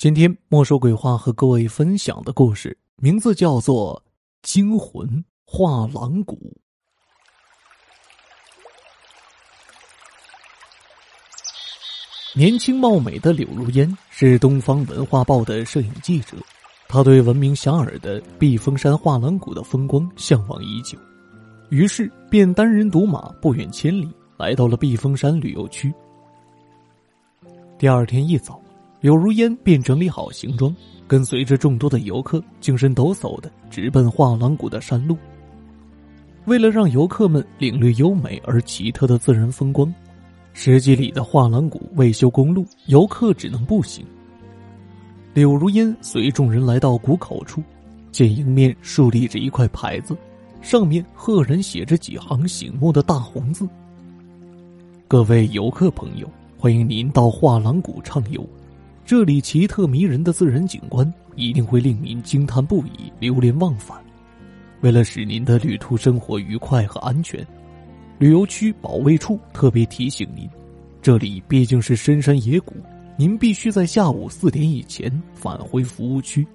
今天莫说鬼话和各位分享的故事名字叫做《惊魂画廊谷》。年轻貌美的柳如烟是东方文化报的摄影记者，他对闻名遐迩的避风山画廊谷的风光向往已久，于是便单人独马不远千里来到了避风山旅游区。第二天一早。柳如烟便整理好行装，跟随着众多的游客，精神抖擞的直奔画廊谷的山路。为了让游客们领略优美而奇特的自然风光，十几里的画廊谷未修公路，游客只能步行。柳如烟随众人来到谷口处，见迎面竖立着一块牌子，上面赫然写着几行醒目的大红字：“各位游客朋友，欢迎您到画廊谷畅游。”这里奇特迷人的自然景观一定会令您惊叹不已、流连忘返。为了使您的旅途生活愉快和安全，旅游区保卫处特别提醒您：这里毕竟是深山野谷，您必须在下午四点以前返回服务区，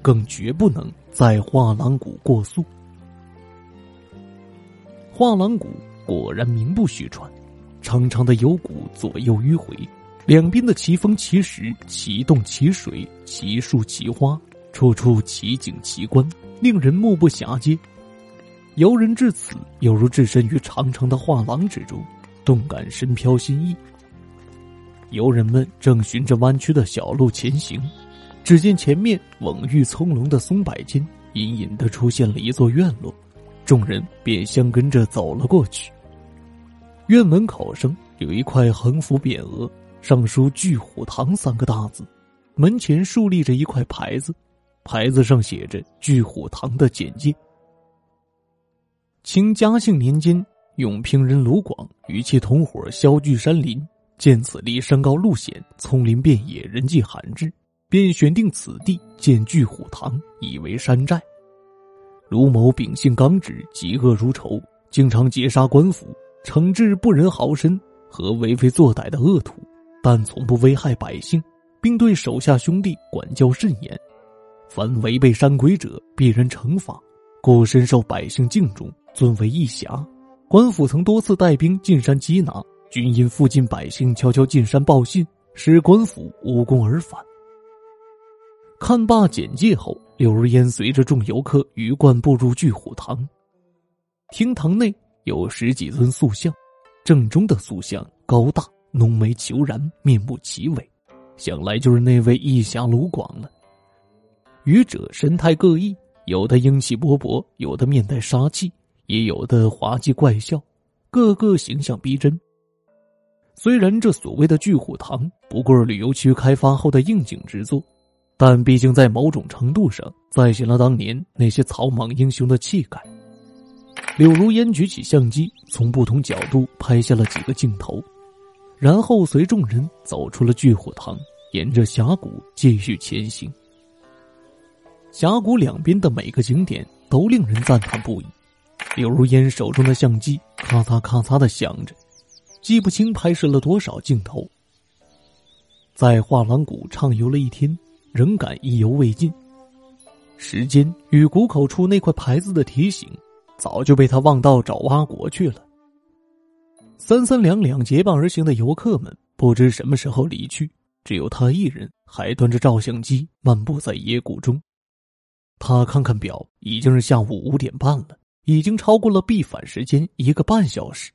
更绝不能在画廊谷过宿。画廊谷果然名不虚传，长长的幽谷左右迂回。两边的奇峰奇石、奇洞奇水、奇树奇花，处处奇景奇观，令人目不暇接。游人至此，犹如置身于长长的画廊之中，动感身飘心意。游人们正循着弯曲的小路前行，只见前面蓊郁葱茏的松柏间，隐隐的出现了一座院落，众人便相跟着走了过去。院门口上有一块横幅匾额。上书“聚虎堂”三个大字，门前竖立着一块牌子，牌子上写着“聚虎堂”的简介。清嘉庆年间，永平人卢广与其同伙削聚山林，见此地山高路险，丛林遍野，人迹罕至，便选定此地建聚虎堂，以为山寨。卢某秉性刚直，嫉恶如仇，经常劫杀官府，惩治不仁好绅和为非作歹的恶徒。但从不危害百姓，并对手下兄弟管教甚严，凡违背山规者必然惩罚，故深受百姓敬重，尊为义侠。官府曾多次带兵进山缉拿，均因附近百姓悄悄进山报信，使官府无功而返。看罢简介后，柳如烟随着众游客鱼贯步入聚虎堂。厅堂内有十几尊塑像，正中的塑像高大。浓眉虬髯，面目奇伟，想来就是那位义侠卢广了。愚者神态各异，有的英气勃勃，有的面带杀气，也有的滑稽怪笑，个个形象逼真。虽然这所谓的聚虎堂不过是旅游区开发后的应景之作，但毕竟在某种程度上再现了当年那些草莽英雄的气概。柳如烟举起相机，从不同角度拍下了几个镜头。然后随众人走出了聚火堂，沿着峡谷继续前行。峡谷两边的每个景点都令人赞叹不已。柳如烟手中的相机咔嚓咔嚓的响着，记不清拍摄了多少镜头。在画廊谷畅游了一天，仍感意犹未尽。时间与谷口处那块牌子的提醒，早就被他忘到爪哇国去了。三三两两结伴而行的游客们不知什么时候离去，只有他一人还端着照相机漫步在野谷中。他看看表，已经是下午五点半了，已经超过了必返时间一个半小时。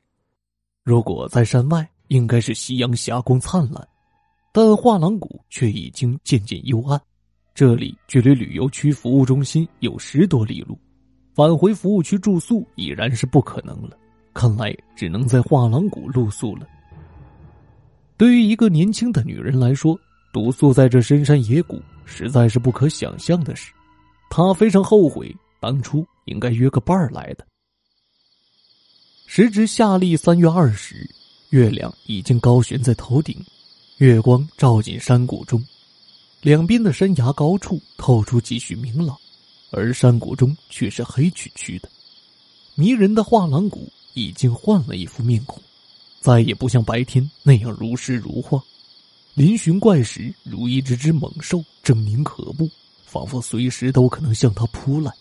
如果在山外，应该是夕阳霞光灿烂，但画廊谷却已经渐渐幽暗。这里距离旅游区服务中心有十多里路，返回服务区住宿已然是不可能了。看来只能在画廊谷露宿了。对于一个年轻的女人来说，独宿在这深山野谷实在是不可想象的事。她非常后悔当初应该约个伴儿来的。时值夏历三月二十，月亮已经高悬在头顶，月光照进山谷中，两边的山崖高处透出几许明朗，而山谷中却是黑黢黢的。迷人的画廊谷。已经换了一副面孔，再也不像白天那样如诗如画。嶙峋怪石如一只只猛兽，狰狞可怖，仿佛随时都可能向他扑来。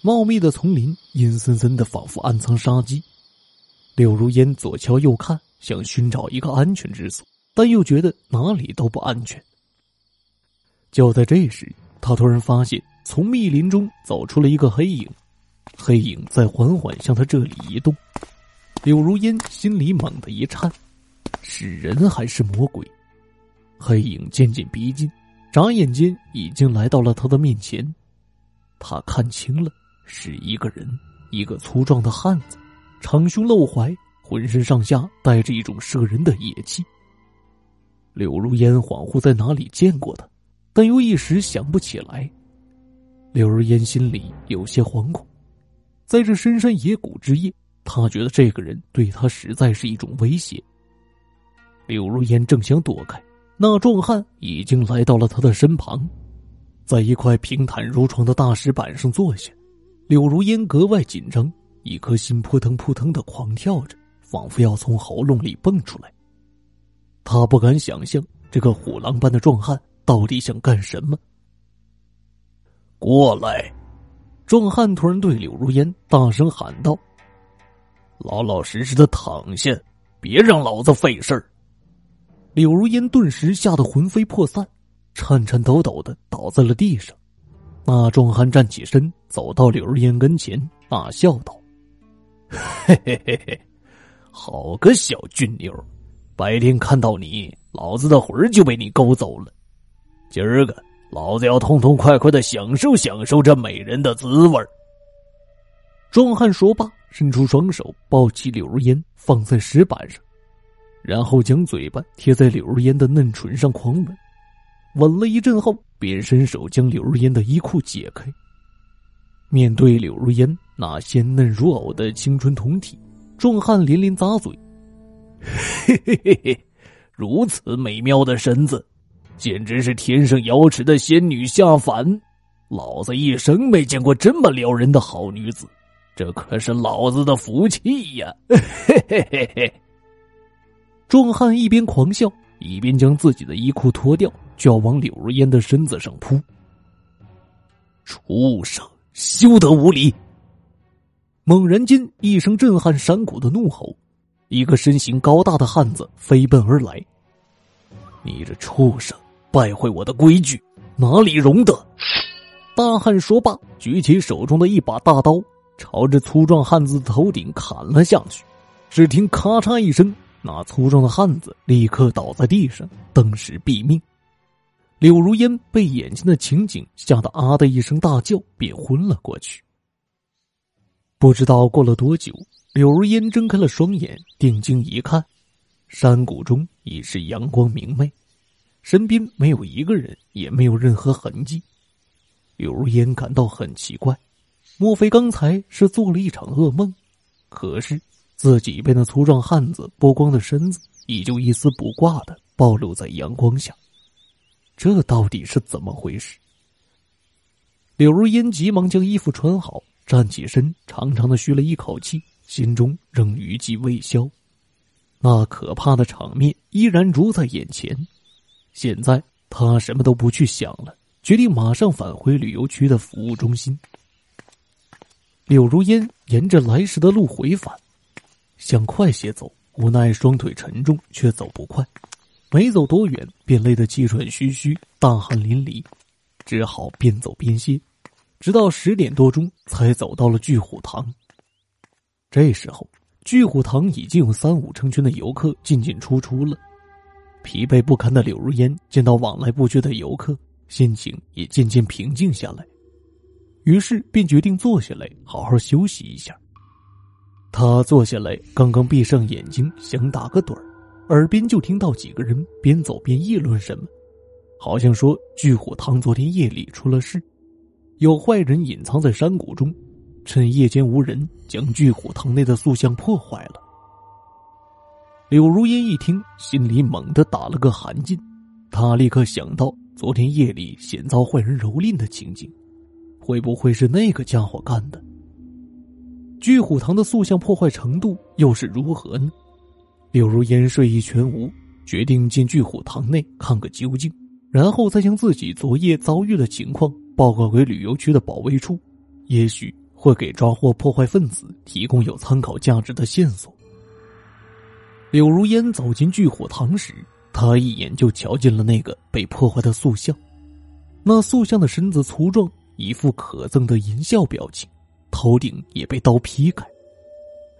茂密的丛林阴森森的，仿佛暗藏杀机。柳如烟左瞧右看，想寻找一个安全之所，但又觉得哪里都不安全。就在这时，他突然发现，从密林中走出了一个黑影，黑影在缓缓向他这里移动。柳如烟心里猛地一颤，是人还是魔鬼？黑影渐渐逼近，眨眼间已经来到了他的面前。他看清了。是一个人，一个粗壮的汉子，长胸露怀，浑身上下带着一种摄人的野气。柳如烟恍惚在哪里见过他，但又一时想不起来。柳如烟心里有些惶恐，在这深山野谷之夜，他觉得这个人对他实在是一种威胁。柳如烟正想躲开，那壮汉已经来到了他的身旁，在一块平坦如床的大石板上坐下。柳如烟格外紧张，一颗心扑腾扑腾的狂跳着，仿佛要从喉咙里蹦出来。他不敢想象这个虎狼般的壮汉到底想干什么。过来！壮汉突然对柳如烟大声喊道：“老老实实的躺下，别让老子费事儿。”柳如烟顿时吓得魂飞魄散，颤颤抖抖的倒在了地上。那壮汉站起身，走到柳如烟跟前，大笑道：“ 嘿嘿嘿嘿，好个小俊妞！白天看到你，老子的魂就被你勾走了。今儿个，老子要痛痛快快的享受享受这美人的滋味壮汉说罢，伸出双手抱起柳如烟，放在石板上，然后将嘴巴贴在柳如烟的嫩唇上狂吻。吻了一阵后。便伸手将柳如烟的衣裤解开。面对柳如烟那鲜嫩如藕的青春酮体，壮汉连连咂嘴：“嘿嘿嘿嘿，如此美妙的身子，简直是天生瑶池的仙女下凡。老子一生没见过这么撩人的好女子，这可是老子的福气呀！”嘿嘿嘿嘿。壮汉一边狂笑，一边将自己的衣裤脱掉。就要往柳如烟的身子上扑，畜生，休得无礼！猛然间，一声震撼山谷的怒吼，一个身形高大的汉子飞奔而来。你这畜生，败坏我的规矩，哪里容得！大汉说罢，举起手中的一把大刀，朝着粗壮汉子的头顶砍了下去。只听咔嚓一声，那粗壮的汉子立刻倒在地上，登时毙命。柳如烟被眼前的情景吓得啊的一声大叫，便昏了过去。不知道过了多久，柳如烟睁开了双眼，定睛一看，山谷中已是阳光明媚，身边没有一个人，也没有任何痕迹。柳如烟感到很奇怪，莫非刚才是做了一场噩梦？可是自己被那粗壮汉子剥光的身子，依旧一丝不挂的暴露在阳光下。这到底是怎么回事？柳如烟急忙将衣服穿好，站起身，长长的吁了一口气，心中仍余悸未消。那可怕的场面依然如在眼前。现在他什么都不去想了，决定马上返回旅游区的服务中心。柳如烟沿着来时的路回返，想快些走，无奈双腿沉重，却走不快。没走多远，便累得气喘吁吁、大汗淋漓，只好边走边歇，直到十点多钟才走到了巨虎堂。这时候，巨虎堂已经有三五成群的游客进进出出了。疲惫不堪的柳如烟见到往来不绝的游客，心情也渐渐平静下来，于是便决定坐下来好好休息一下。他坐下来，刚刚闭上眼睛，想打个盹儿。耳边就听到几个人边走边议论什么，好像说巨虎堂昨天夜里出了事，有坏人隐藏在山谷中，趁夜间无人将巨虎堂内的塑像破坏了。柳如烟一听，心里猛地打了个寒噤，他立刻想到昨天夜里险遭坏人蹂躏的情景，会不会是那个家伙干的？巨虎堂的塑像破坏程度又是如何呢？柳如烟睡意全无，决定进巨虎堂内看个究竟，然后再将自己昨夜遭遇的情况报告给旅游区的保卫处，也许会给抓获破坏分子提供有参考价值的线索。柳如烟走进巨火堂时，他一眼就瞧见了那个被破坏的塑像。那塑像的身子粗壮，一副可憎的淫笑表情，头顶也被刀劈开。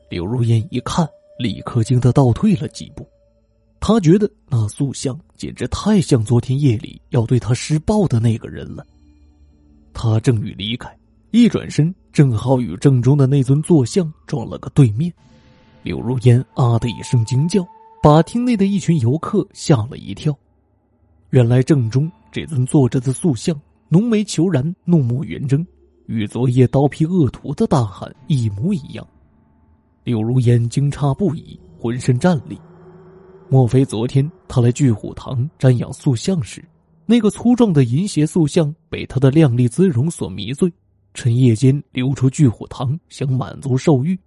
柳如烟一看，立刻惊得倒退了几步。他觉得那塑像简直太像昨天夜里要对他施暴的那个人了。他正欲离开，一转身正好与正中的那尊坐像撞了个对面。柳如烟啊的一声惊叫，把厅内的一群游客吓了一跳。原来正中这尊坐着的塑像，浓眉虬髯，怒目圆睁，与昨夜刀劈恶徒的大汉一模一样。柳如烟惊诧不已，浑身战栗。莫非昨天他来巨虎堂瞻仰塑像时，那个粗壮的淫邪塑像被他的靓丽姿容所迷醉，趁夜间溜出巨虎堂，想满足兽欲？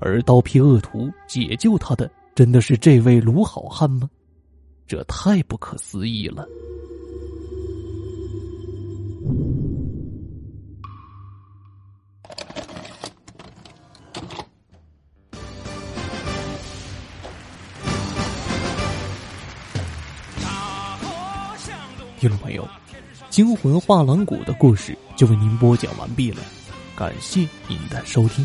而刀劈恶徒解救他的，真的是这位卢好汉吗？这太不可思议了！听众朋友，《惊魂画廊谷》的故事就为您播讲完毕了，感谢您的收听。